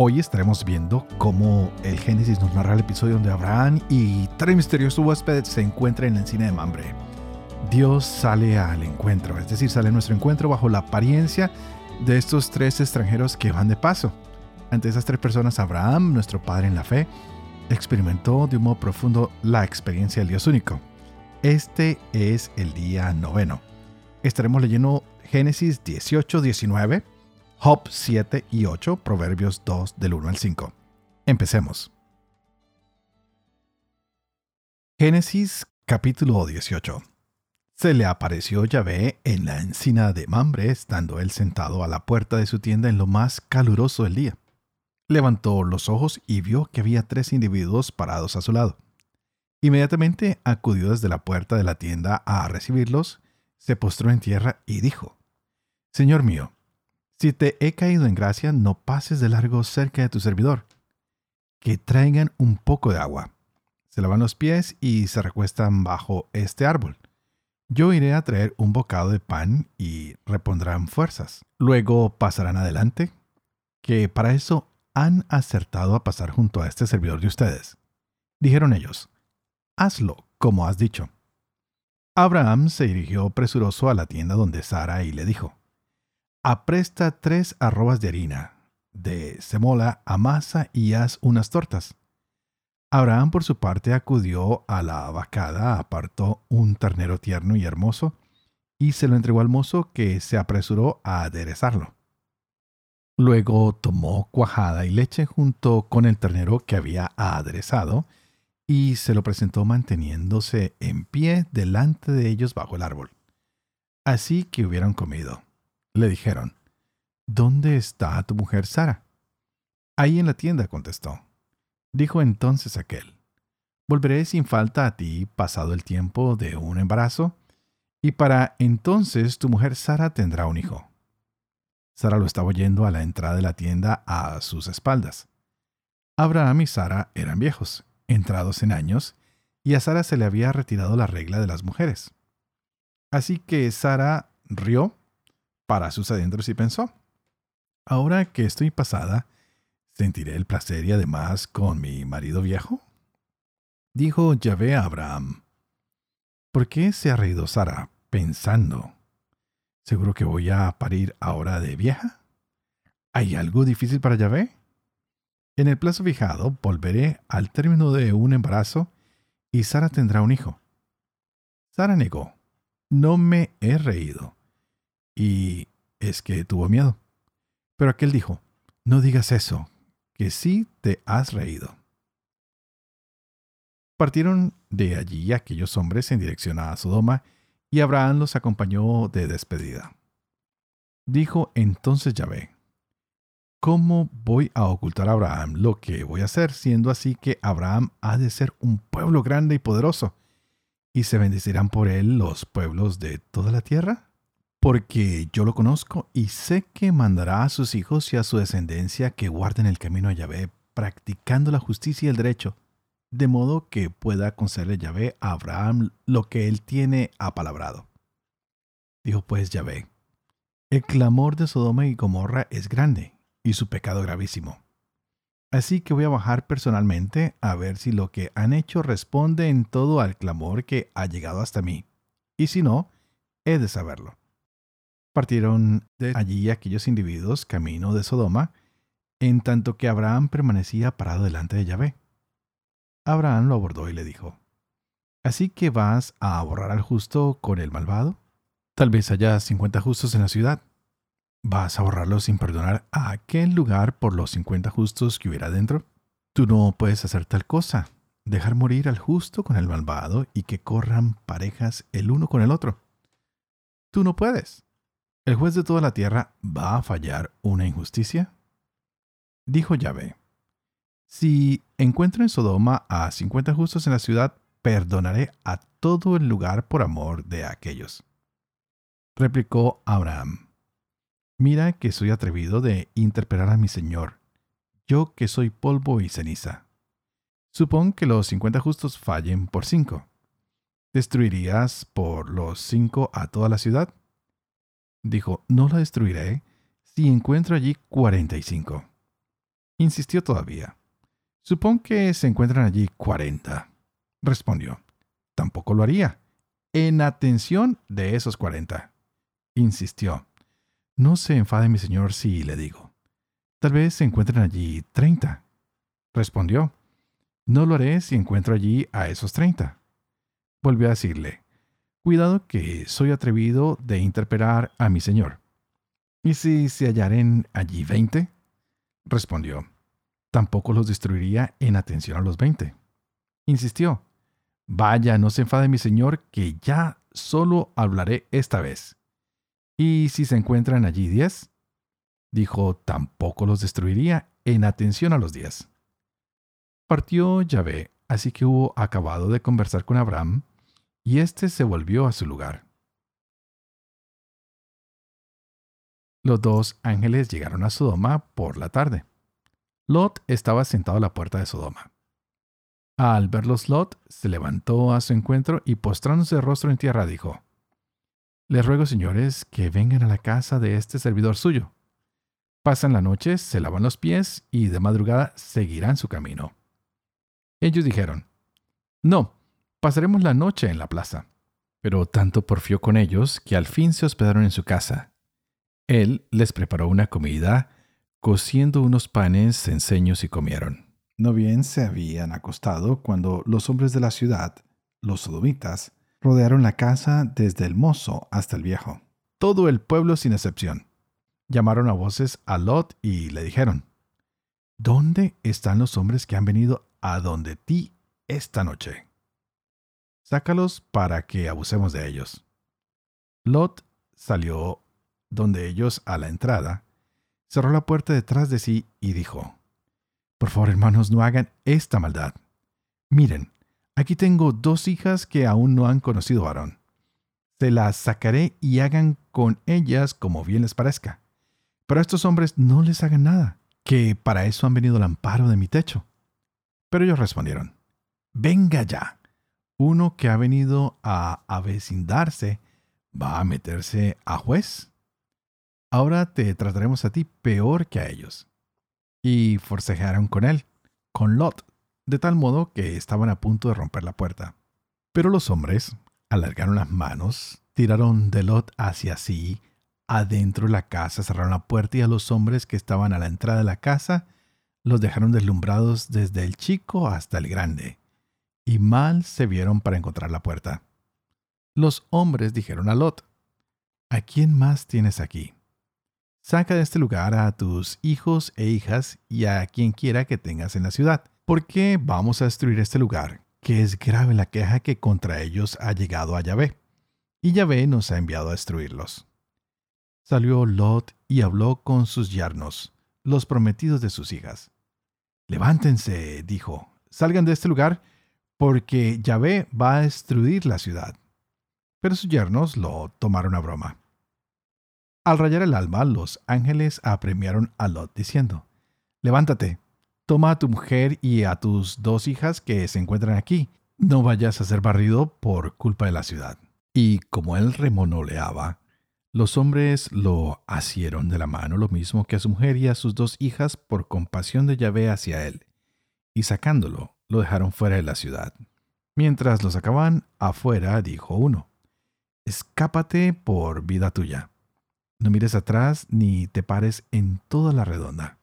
Hoy estaremos viendo cómo el Génesis nos narra el episodio donde Abraham y tres misteriosos huéspedes se encuentran en la encina de Mambre. Dios sale al encuentro, es decir, sale a nuestro encuentro bajo la apariencia de estos tres extranjeros que van de paso. Ante esas tres personas, Abraham, nuestro padre en la fe, experimentó de un modo profundo la experiencia del Dios único. Este es el día noveno. Estaremos leyendo Génesis 18, 19 Job 7 y 8, Proverbios 2 del 1 al 5. Empecemos. Génesis capítulo 18. Se le apareció Yahvé en la encina de Mambre, estando él sentado a la puerta de su tienda en lo más caluroso del día. Levantó los ojos y vio que había tres individuos parados a su lado. Inmediatamente acudió desde la puerta de la tienda a recibirlos, se postró en tierra y dijo, Señor mío, si te he caído en gracia, no pases de largo cerca de tu servidor. Que traigan un poco de agua. Se lavan los pies y se recuestan bajo este árbol. Yo iré a traer un bocado de pan y repondrán fuerzas. Luego pasarán adelante, que para eso han acertado a pasar junto a este servidor de ustedes. Dijeron ellos, hazlo como has dicho. Abraham se dirigió presuroso a la tienda donde Sara y le dijo, apresta tres arrobas de harina, de semola, amasa y haz unas tortas. Abraham por su parte acudió a la vacada, apartó un ternero tierno y hermoso, y se lo entregó al mozo que se apresuró a aderezarlo. Luego tomó cuajada y leche junto con el ternero que había aderezado, y se lo presentó manteniéndose en pie delante de ellos bajo el árbol. Así que hubieron comido. Le dijeron, ¿Dónde está tu mujer Sara? Ahí en la tienda, contestó. Dijo entonces aquel, Volveré sin falta a ti pasado el tiempo de un embarazo, y para entonces tu mujer Sara tendrá un hijo. Sara lo estaba oyendo a la entrada de la tienda a sus espaldas. Abraham y Sara eran viejos, entrados en años, y a Sara se le había retirado la regla de las mujeres. Así que Sara rió para sus adentros y pensó, ahora que estoy pasada, ¿sentiré el placer y además con mi marido viejo? Dijo Yahvé a Abraham, ¿por qué se ha reído Sara pensando? ¿Seguro que voy a parir ahora de vieja? ¿Hay algo difícil para Yahvé? En el plazo fijado volveré al término de un embarazo y Sara tendrá un hijo. Sara negó, no me he reído y es que tuvo miedo. Pero aquel dijo, no digas eso, que sí te has reído. Partieron de allí aquellos hombres en dirección a Sodoma, y Abraham los acompañó de despedida. Dijo entonces Yahvé, ¿cómo voy a ocultar a Abraham lo que voy a hacer, siendo así que Abraham ha de ser un pueblo grande y poderoso, y se bendecirán por él los pueblos de toda la tierra? Porque yo lo conozco y sé que mandará a sus hijos y a su descendencia que guarden el camino a Yahvé, practicando la justicia y el derecho, de modo que pueda concederle Yahvé a Abraham lo que él tiene apalabrado. Dijo pues Yahvé, el clamor de Sodoma y Gomorra es grande, y su pecado gravísimo. Así que voy a bajar personalmente a ver si lo que han hecho responde en todo al clamor que ha llegado hasta mí, y si no, he de saberlo. Partieron de allí aquellos individuos camino de Sodoma, en tanto que Abraham permanecía parado delante de Yahvé. Abraham lo abordó y le dijo, ¿Así que vas a borrar al justo con el malvado? Tal vez haya cincuenta justos en la ciudad. ¿Vas a borrarlo sin perdonar a aquel lugar por los cincuenta justos que hubiera dentro? Tú no puedes hacer tal cosa, dejar morir al justo con el malvado y que corran parejas el uno con el otro. Tú no puedes. ¿El juez de toda la tierra va a fallar una injusticia? Dijo Yahvé, Si encuentro en Sodoma a cincuenta justos en la ciudad, perdonaré a todo el lugar por amor de aquellos. Replicó Abraham. Mira que soy atrevido de interpelar a mi Señor, yo que soy polvo y ceniza. Supón que los cincuenta justos fallen por cinco. ¿Destruirías por los cinco a toda la ciudad? Dijo, no la destruiré si encuentro allí cuarenta y cinco. Insistió todavía. Supón que se encuentran allí cuarenta. Respondió, tampoco lo haría. En atención de esos cuarenta. Insistió, no se enfade mi señor si le digo. Tal vez se encuentren allí treinta. Respondió, no lo haré si encuentro allí a esos treinta. Volvió a decirle, cuidado que soy atrevido de interpelar a mi señor. ¿Y si se hallaren allí veinte? Respondió, tampoco los destruiría en atención a los veinte. Insistió, vaya, no se enfade mi señor, que ya solo hablaré esta vez. ¿Y si se encuentran allí diez? Dijo, tampoco los destruiría en atención a los diez. Partió Yahvé, así que hubo acabado de conversar con Abraham, y éste se volvió a su lugar. Los dos ángeles llegaron a Sodoma por la tarde. Lot estaba sentado a la puerta de Sodoma. Al verlos Lot se levantó a su encuentro y postrándose de rostro en tierra dijo, Les ruego, señores, que vengan a la casa de este servidor suyo. Pasan la noche, se lavan los pies y de madrugada seguirán su camino. Ellos dijeron, No, pasaremos la noche en la plaza. Pero tanto porfió con ellos que al fin se hospedaron en su casa. Él les preparó una comida, cociendo unos panes enseños y comieron. No bien se habían acostado cuando los hombres de la ciudad, los sodomitas, rodearon la casa desde el mozo hasta el viejo. Todo el pueblo sin excepción. Llamaron a voces a Lot y le dijeron, ¿Dónde están los hombres que han venido a donde ti esta noche. Sácalos para que abusemos de ellos. Lot salió donde ellos a la entrada, cerró la puerta detrás de sí y dijo, Por favor, hermanos, no hagan esta maldad. Miren, aquí tengo dos hijas que aún no han conocido varón. Se las sacaré y hagan con ellas como bien les parezca. Pero a estos hombres no les hagan nada, que para eso han venido al amparo de mi techo. Pero ellos respondieron, Venga ya. Uno que ha venido a avecindarse va a meterse a juez. Ahora te trataremos a ti peor que a ellos. Y forcejearon con él, con Lot, de tal modo que estaban a punto de romper la puerta. Pero los hombres alargaron las manos, tiraron de Lot hacia sí, adentro de la casa cerraron la puerta y a los hombres que estaban a la entrada de la casa los dejaron deslumbrados desde el chico hasta el grande, y mal se vieron para encontrar la puerta. Los hombres dijeron a Lot, ¿A quién más tienes aquí? Saca de este lugar a tus hijos e hijas y a quien quiera que tengas en la ciudad, porque vamos a destruir este lugar, que es grave la queja que contra ellos ha llegado a Yahvé, y Yahvé nos ha enviado a destruirlos. Salió Lot y habló con sus yernos, los prometidos de sus hijas. Levántense, dijo, salgan de este lugar, porque Yahvé va a destruir la ciudad. Pero sus yernos lo tomaron a broma. Al rayar el alma, los ángeles apremiaron a Lot diciendo, Levántate, toma a tu mujer y a tus dos hijas que se encuentran aquí, no vayas a ser barrido por culpa de la ciudad. Y como él remonoleaba, los hombres lo asieron de la mano lo mismo que a su mujer y a sus dos hijas por compasión de Yahvé hacia él, y sacándolo, lo dejaron fuera de la ciudad. Mientras lo sacaban afuera, dijo uno, Escápate por vida tuya. No mires atrás ni te pares en toda la redonda.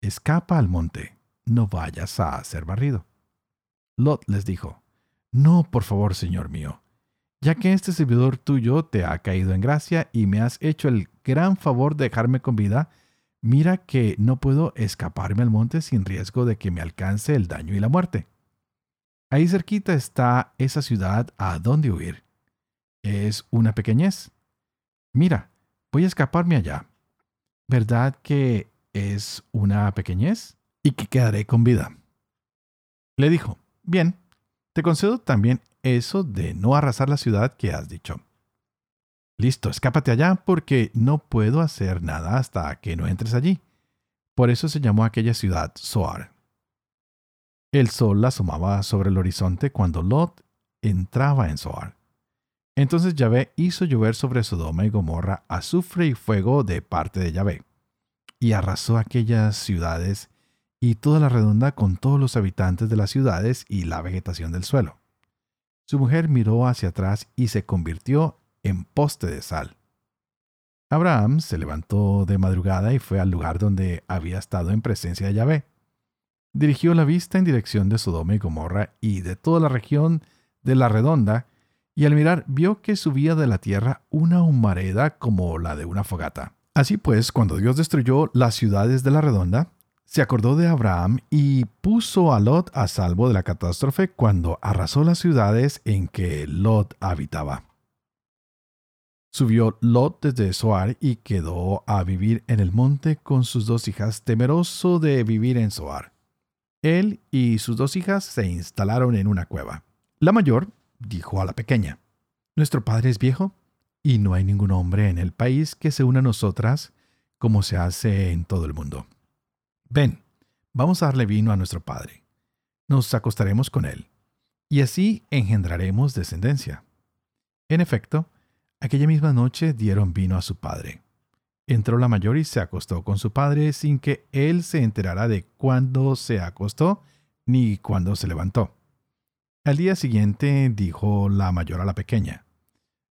Escapa al monte, no vayas a ser barrido. Lot les dijo, No, por favor, señor mío, ya que este servidor tuyo te ha caído en gracia y me has hecho el gran favor de dejarme con vida, mira que no puedo escaparme al monte sin riesgo de que me alcance el daño y la muerte. Ahí cerquita está esa ciudad a dónde huir. Es una pequeñez. Mira, voy a escaparme allá. ¿Verdad que es una pequeñez? y que quedaré con vida. Le dijo, bien, te concedo también eso de no arrasar la ciudad que has dicho. Listo, escápate allá porque no puedo hacer nada hasta que no entres allí. Por eso se llamó aquella ciudad Soar. El sol asomaba sobre el horizonte cuando Lot entraba en Soar. Entonces Yahvé hizo llover sobre Sodoma y Gomorra azufre y fuego de parte de Yahvé, y arrasó aquellas ciudades y toda la redonda con todos los habitantes de las ciudades y la vegetación del suelo. Su mujer miró hacia atrás y se convirtió en poste de sal. Abraham se levantó de madrugada y fue al lugar donde había estado en presencia de Yahvé. Dirigió la vista en dirección de Sodoma y Gomorra y de toda la región de la redonda, y al mirar vio que subía de la tierra una humareda como la de una fogata. Así pues, cuando Dios destruyó las ciudades de la redonda, se acordó de Abraham y puso a Lot a salvo de la catástrofe cuando arrasó las ciudades en que Lot habitaba. Subió Lot desde Soar y quedó a vivir en el monte con sus dos hijas, temeroso de vivir en Soar. Él y sus dos hijas se instalaron en una cueva. La mayor dijo a la pequeña, Nuestro padre es viejo y no hay ningún hombre en el país que se una a nosotras como se hace en todo el mundo. Ven, vamos a darle vino a nuestro Padre. Nos acostaremos con él, y así engendraremos descendencia. En efecto, aquella misma noche dieron vino a su padre. Entró la mayor y se acostó con su padre sin que él se enterara de cuándo se acostó ni cuándo se levantó. Al día siguiente dijo la mayor a la pequeña,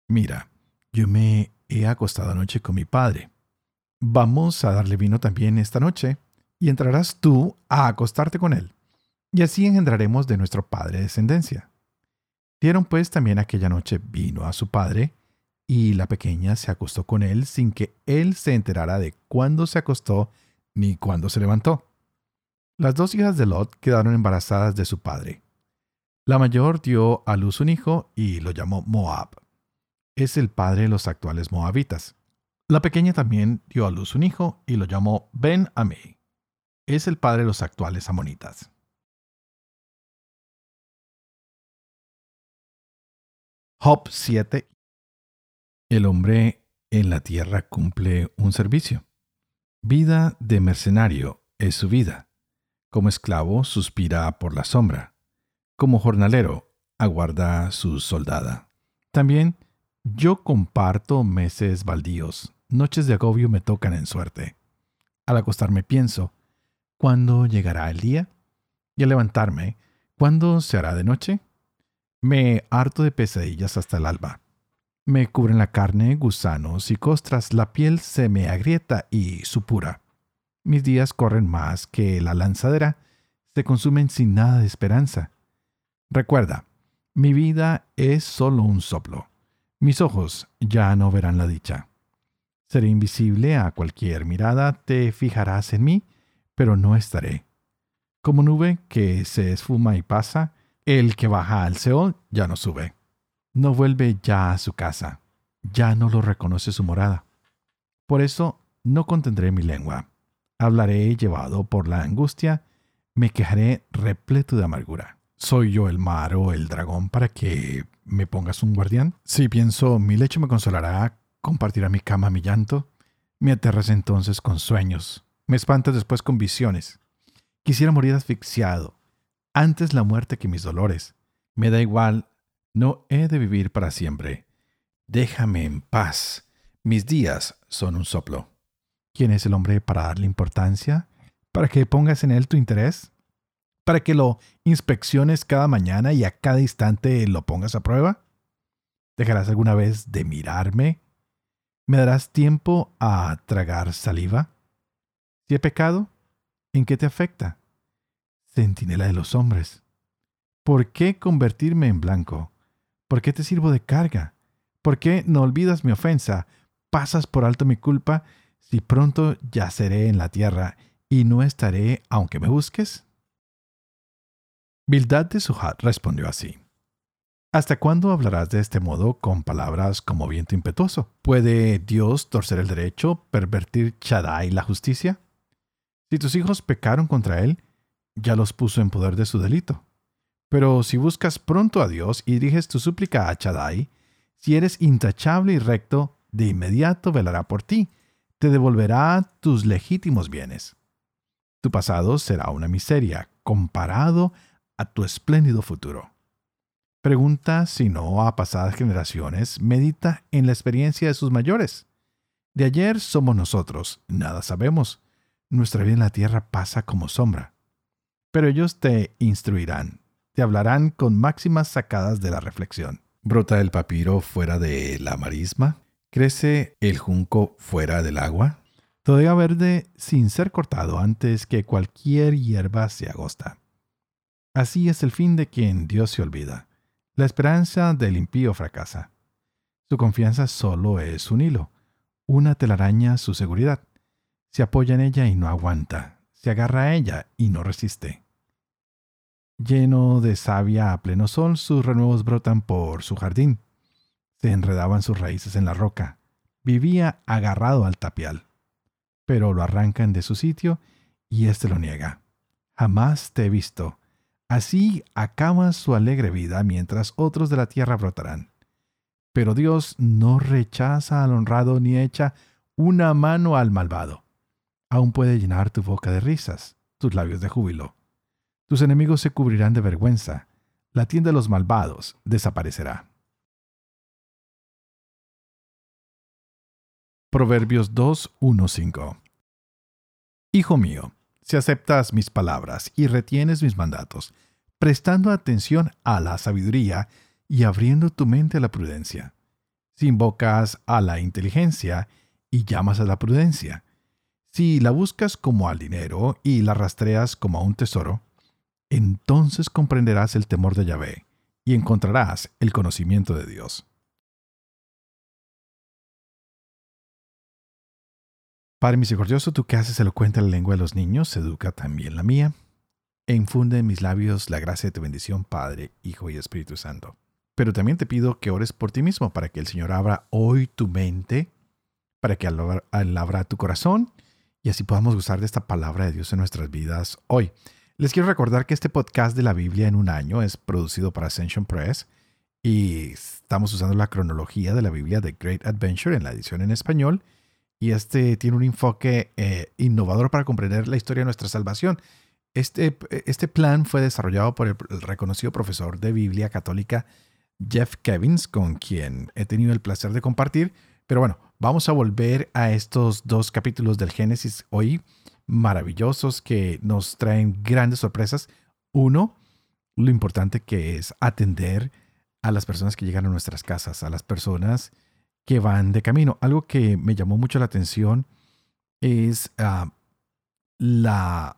Mira, yo me he acostado anoche con mi padre. Vamos a darle vino también esta noche y entrarás tú a acostarte con él, y así engendraremos de nuestro padre descendencia. Dieron pues también aquella noche vino a su padre, y la pequeña se acostó con él sin que él se enterara de cuándo se acostó ni cuándo se levantó. Las dos hijas de Lot quedaron embarazadas de su padre. La mayor dio a luz un hijo y lo llamó Moab. Es el padre de los actuales moabitas. La pequeña también dio a luz un hijo y lo llamó Ben Ami es el padre de los actuales amonitas. Job 7. El hombre en la tierra cumple un servicio. Vida de mercenario es su vida. Como esclavo suspira por la sombra. Como jornalero aguarda su soldada. También yo comparto meses baldíos. Noches de agobio me tocan en suerte. Al acostarme pienso, ¿Cuándo llegará el día? Y al levantarme, ¿cuándo se hará de noche? Me harto de pesadillas hasta el alba. Me cubren la carne gusanos y costras, la piel se me agrieta y supura. Mis días corren más que la lanzadera, se consumen sin nada de esperanza. Recuerda, mi vida es solo un soplo. Mis ojos ya no verán la dicha. Seré invisible a cualquier mirada, te fijarás en mí, pero no estaré. Como nube que se esfuma y pasa, el que baja al Seol ya no sube. No vuelve ya a su casa, ya no lo reconoce su morada. Por eso no contendré mi lengua. Hablaré llevado por la angustia, me quejaré repleto de amargura. ¿Soy yo el mar o el dragón para que me pongas un guardián? Si pienso, mi lecho me consolará, compartirá mi cama mi llanto, me aterras entonces con sueños, me espantas después con visiones. Quisiera morir asfixiado, antes la muerte que mis dolores. Me da igual, no he de vivir para siempre. Déjame en paz. Mis días son un soplo. ¿Quién es el hombre para darle importancia? ¿Para que pongas en él tu interés? ¿Para que lo inspecciones cada mañana y a cada instante lo pongas a prueba? ¿Dejarás alguna vez de mirarme? ¿Me darás tiempo a tragar saliva? Si he pecado, ¿en qué te afecta? Centinela de los hombres. ¿Por qué convertirme en blanco? ¿Por qué te sirvo de carga? ¿Por qué no olvidas mi ofensa? ¿Pasas por alto mi culpa? Si pronto yaceré en la tierra y no estaré aunque me busques. Bildad de Suhat respondió así. ¿Hasta cuándo hablarás de este modo con palabras como viento impetuoso? ¿Puede Dios torcer el derecho, pervertir Chadai la justicia? Si tus hijos pecaron contra él, ya los puso en poder de su delito. Pero si buscas pronto a Dios y diriges tu súplica a Chadai, si eres intachable y recto, de inmediato velará por ti, te devolverá tus legítimos bienes. Tu pasado será una miseria comparado a tu espléndido futuro. Pregunta si no a pasadas generaciones, medita en la experiencia de sus mayores. De ayer somos nosotros, nada sabemos. Nuestra vida en la tierra pasa como sombra. Pero ellos te instruirán, te hablarán con máximas sacadas de la reflexión. ¿Brota el papiro fuera de la marisma? ¿Crece el junco fuera del agua? Todavía verde sin ser cortado antes que cualquier hierba se agosta. Así es el fin de quien Dios se olvida. La esperanza del impío fracasa. Su confianza solo es un hilo, una telaraña su seguridad. Se apoya en ella y no aguanta, se agarra a ella y no resiste. Lleno de savia a pleno sol, sus renuevos brotan por su jardín. Se enredaban sus raíces en la roca. Vivía agarrado al tapial. Pero lo arrancan de su sitio y éste lo niega. Jamás te he visto. Así acaba su alegre vida mientras otros de la tierra brotarán. Pero Dios no rechaza al honrado ni echa una mano al malvado. Aún puede llenar tu boca de risas, tus labios de júbilo. Tus enemigos se cubrirán de vergüenza. La tienda de los malvados desaparecerá. Proverbios 2, 5 Hijo mío, si aceptas mis palabras y retienes mis mandatos, prestando atención a la sabiduría y abriendo tu mente a la prudencia, si invocas a la inteligencia y llamas a la prudencia, si la buscas como al dinero y la rastreas como a un tesoro, entonces comprenderás el temor de Yahvé y encontrarás el conocimiento de Dios. Padre misericordioso, tú que haces elocuente la lengua de los niños, educa también la mía, e infunde en mis labios la gracia de tu bendición, Padre, Hijo y Espíritu Santo. Pero también te pido que ores por ti mismo, para que el Señor abra hoy tu mente, para que al abra tu corazón, y así podamos gozar de esta palabra de Dios en nuestras vidas hoy. Les quiero recordar que este podcast de la Biblia en un año es producido por Ascension Press y estamos usando la cronología de la Biblia de Great Adventure en la edición en español y este tiene un enfoque eh, innovador para comprender la historia de nuestra salvación. Este, este plan fue desarrollado por el, reconocido profesor de Biblia católica Jeff Kevins, con quien he tenido el placer de compartir. Pero bueno, vamos a volver a estos dos capítulos del Génesis hoy maravillosos que nos traen grandes sorpresas. Uno, lo importante que es atender a las personas que llegan a nuestras casas, a las personas que van de camino. Algo que me llamó mucho la atención es ah, la,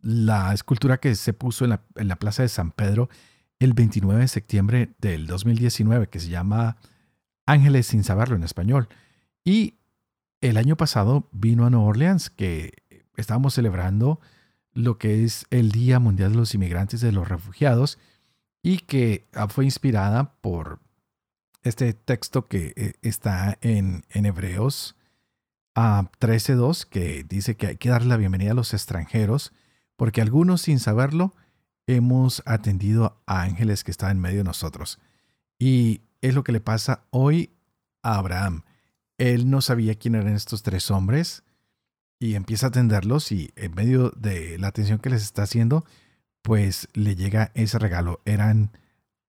la escultura que se puso en la, en la Plaza de San Pedro el 29 de septiembre del 2019, que se llama Ángeles sin saberlo en español. Y el año pasado vino a Nueva Orleans, que estábamos celebrando lo que es el Día Mundial de los Inmigrantes y de los Refugiados y que ah, fue inspirada por este texto que eh, está en, en Hebreos a ah, 13.2 que dice que hay que darle la bienvenida a los extranjeros porque algunos sin saberlo hemos atendido a ángeles que están en medio de nosotros. Y es lo que le pasa hoy a Abraham. Él no sabía quién eran estos tres hombres, y empieza a atenderlos y en medio de la atención que les está haciendo, pues le llega ese regalo. Eran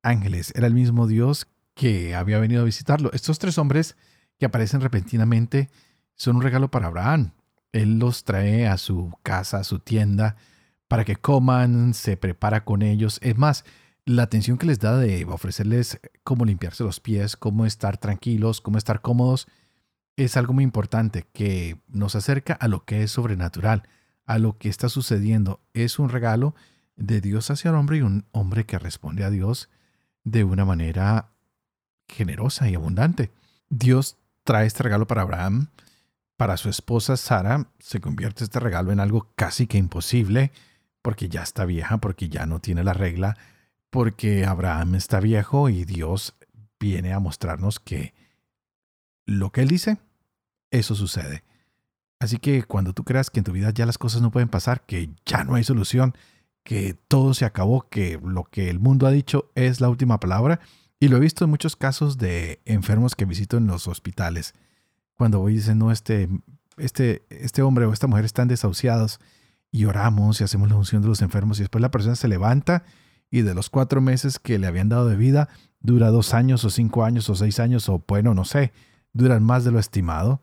ángeles, era el mismo Dios que había venido a visitarlo. Estos tres hombres que aparecen repentinamente son un regalo para Abraham. Él los trae a su casa, a su tienda, para que coman, se prepara con ellos. Es más, la atención que les da de ofrecerles cómo limpiarse los pies, cómo estar tranquilos, cómo estar cómodos, es algo muy importante que nos acerca a lo que es sobrenatural, a lo que está sucediendo. Es un regalo de Dios hacia el hombre y un hombre que responde a Dios de una manera generosa y abundante. Dios trae este regalo para Abraham, para su esposa Sara se convierte este regalo en algo casi que imposible, porque ya está vieja, porque ya no tiene la regla, porque Abraham está viejo y Dios viene a mostrarnos que lo que él dice eso sucede. Así que cuando tú creas que en tu vida ya las cosas no pueden pasar, que ya no hay solución, que todo se acabó, que lo que el mundo ha dicho es la última palabra, y lo he visto en muchos casos de enfermos que visito en los hospitales. Cuando voy dicen, no, este, este, este hombre o esta mujer están desahuciados y oramos y hacemos la unción de los enfermos y después la persona se levanta y de los cuatro meses que le habían dado de vida, dura dos años o cinco años o seis años o bueno, no sé, duran más de lo estimado.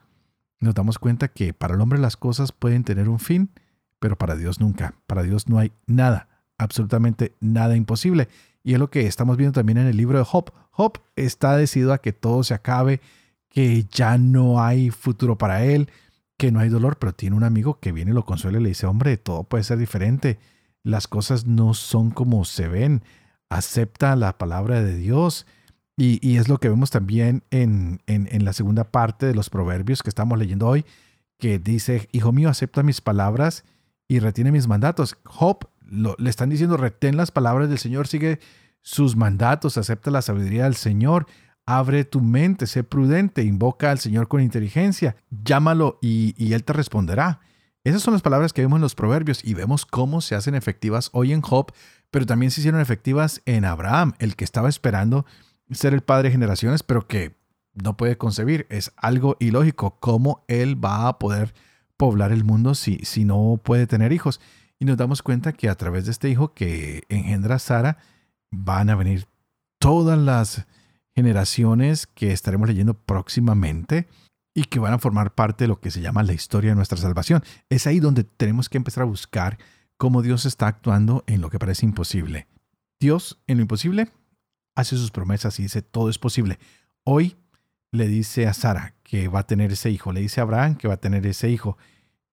Nos damos cuenta que para el hombre las cosas pueden tener un fin, pero para Dios nunca. Para Dios no hay nada, absolutamente nada imposible. Y es lo que estamos viendo también en el libro de Job. Job está decidido a que todo se acabe, que ya no hay futuro para él, que no hay dolor, pero tiene un amigo que viene y lo consuela y le dice, hombre, todo puede ser diferente. Las cosas no son como se ven. Acepta la palabra de Dios. Y, es lo que vemos también en, en, la segunda parte de los proverbios que estamos leyendo hoy, que dice, hijo mío, acepta mis palabras y retiene mis mandatos. Job le están diciendo, retén las palabras del Señor, sigue sus mandatos, acepta la sabiduría del Señor, abre tu mente, sé prudente, invoca al Señor con inteligencia, llámalo y, y Él te responderá. Esas son las palabras que vemos en los proverbios y vemos cómo se hacen efectivas hoy en Job, pero también se hicieron efectivas en Abraham, el que estaba esperando ser el padre de generaciones, pero que no puede concebir. Es algo ilógico cómo él va a poder poblar el mundo si, si no puede tener hijos. Y nos damos cuenta que a través de este hijo que engendra Sara van a venir todas las generaciones que estaremos leyendo próximamente y que van a formar parte de lo que se llama la historia de nuestra salvación. Es ahí donde tenemos que empezar a buscar cómo Dios está actuando en lo que parece imposible. Dios en lo imposible hace sus promesas y dice todo es posible. Hoy le dice a Sara que va a tener ese hijo, le dice a Abraham que va a tener ese hijo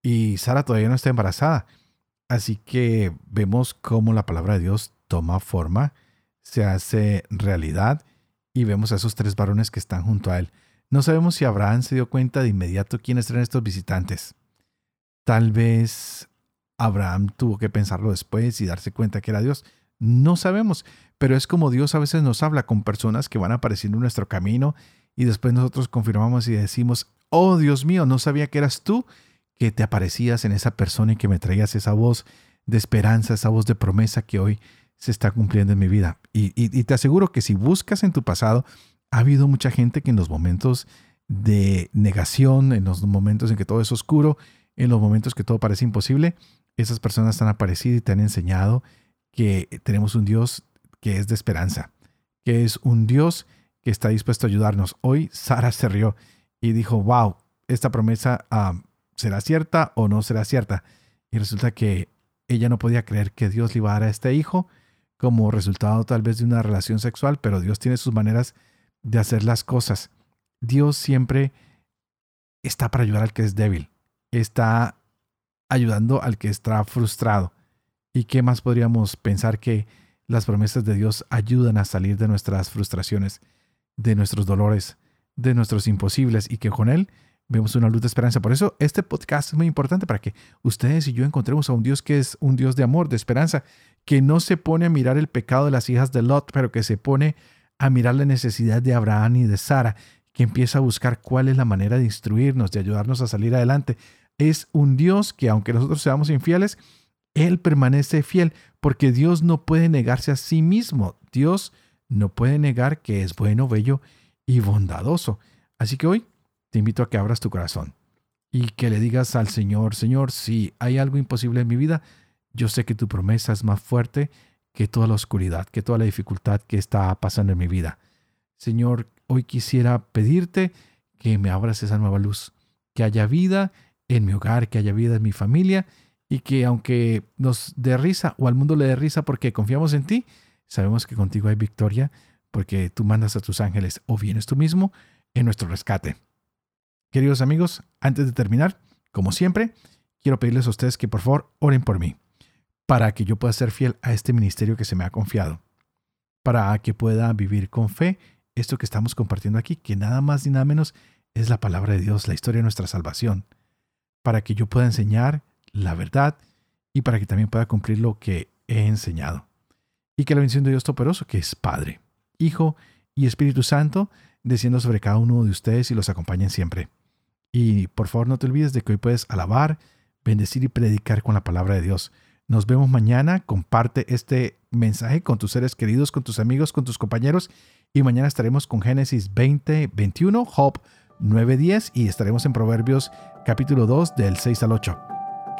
y Sara todavía no está embarazada. Así que vemos cómo la palabra de Dios toma forma, se hace realidad y vemos a esos tres varones que están junto a él. No sabemos si Abraham se dio cuenta de inmediato quiénes eran estos visitantes. Tal vez Abraham tuvo que pensarlo después y darse cuenta que era Dios. No sabemos, pero es como Dios a veces nos habla con personas que van apareciendo en nuestro camino y después nosotros confirmamos y decimos, oh Dios mío, no sabía que eras tú que te aparecías en esa persona y que me traías esa voz de esperanza, esa voz de promesa que hoy se está cumpliendo en mi vida. Y, y, te aseguro que si buscas en tu pasado, ha habido mucha gente que en los momentos de negación, en los momentos en que todo es oscuro, en los momentos que todo parece imposible, esas personas han aparecido y te han enseñado que tenemos un Dios que es de esperanza, que es un Dios que está dispuesto a ayudarnos. Hoy Sara se rió y dijo, wow, esta promesa será cierta o no será cierta. Y resulta que ella no podía creer que Dios le iba a dar a este hijo como resultado tal vez de una relación sexual, pero Dios tiene sus maneras de hacer las cosas. Dios siempre está para ayudar al que es débil, está ayudando al que está frustrado. ¿Y qué más podríamos pensar que las promesas de Dios ayudan a salir de nuestras frustraciones, de nuestros dolores, de nuestros imposibles y que con Él vemos una luz de esperanza. Por eso este podcast es muy importante para que ustedes y yo encontremos a un Dios que es un Dios de amor, de esperanza, que no se pone a mirar el pecado de las hijas de Lot, pero que se pone a mirar la necesidad de Abraham y de Sara, que empieza a buscar cuál es la manera de instruirnos, de ayudarnos a salir adelante. Es un Dios que aunque nosotros seamos infieles, Él permanece fiel porque Dios no puede negarse a sí mismo. Dios no puede negar que es bueno, bello y bondadoso. Así que hoy te invito a que abras tu corazón y que le digas al Señor, Señor, si hay algo imposible en mi vida, yo sé que tu promesa es más fuerte que toda la oscuridad, que toda la dificultad que está pasando en mi vida. Señor, hoy quisiera pedirte que me abras esa nueva luz, que haya vida en mi hogar, que haya vida en mi familia y que aunque nos dé risa o al mundo le dé risa porque confiamos en ti, sabemos que contigo hay victoria porque tú mandas a tus ángeles o vienes tú mismo en nuestro rescate. Queridos amigos, antes de terminar, como siempre, quiero pedirles a ustedes que por favor oren por mí, para que yo pueda ser fiel a este ministerio que se me ha confiado, para que pueda vivir con fe esto que estamos compartiendo aquí, que nada más ni nada menos es la palabra de Dios, la historia de nuestra salvación, para que yo pueda enseñar la verdad y para que también pueda cumplir lo que he enseñado. Y que la bendición de Dios Todopoderoso, que es Padre, Hijo y Espíritu Santo, descienda sobre cada uno de ustedes y los acompañen siempre. Y por favor no te olvides de que hoy puedes alabar, bendecir y predicar con la palabra de Dios. Nos vemos mañana. Comparte este mensaje con tus seres queridos, con tus amigos, con tus compañeros. Y mañana estaremos con Génesis 20, 21, Job 9, 10 y estaremos en Proverbios capítulo 2 del 6 al 8.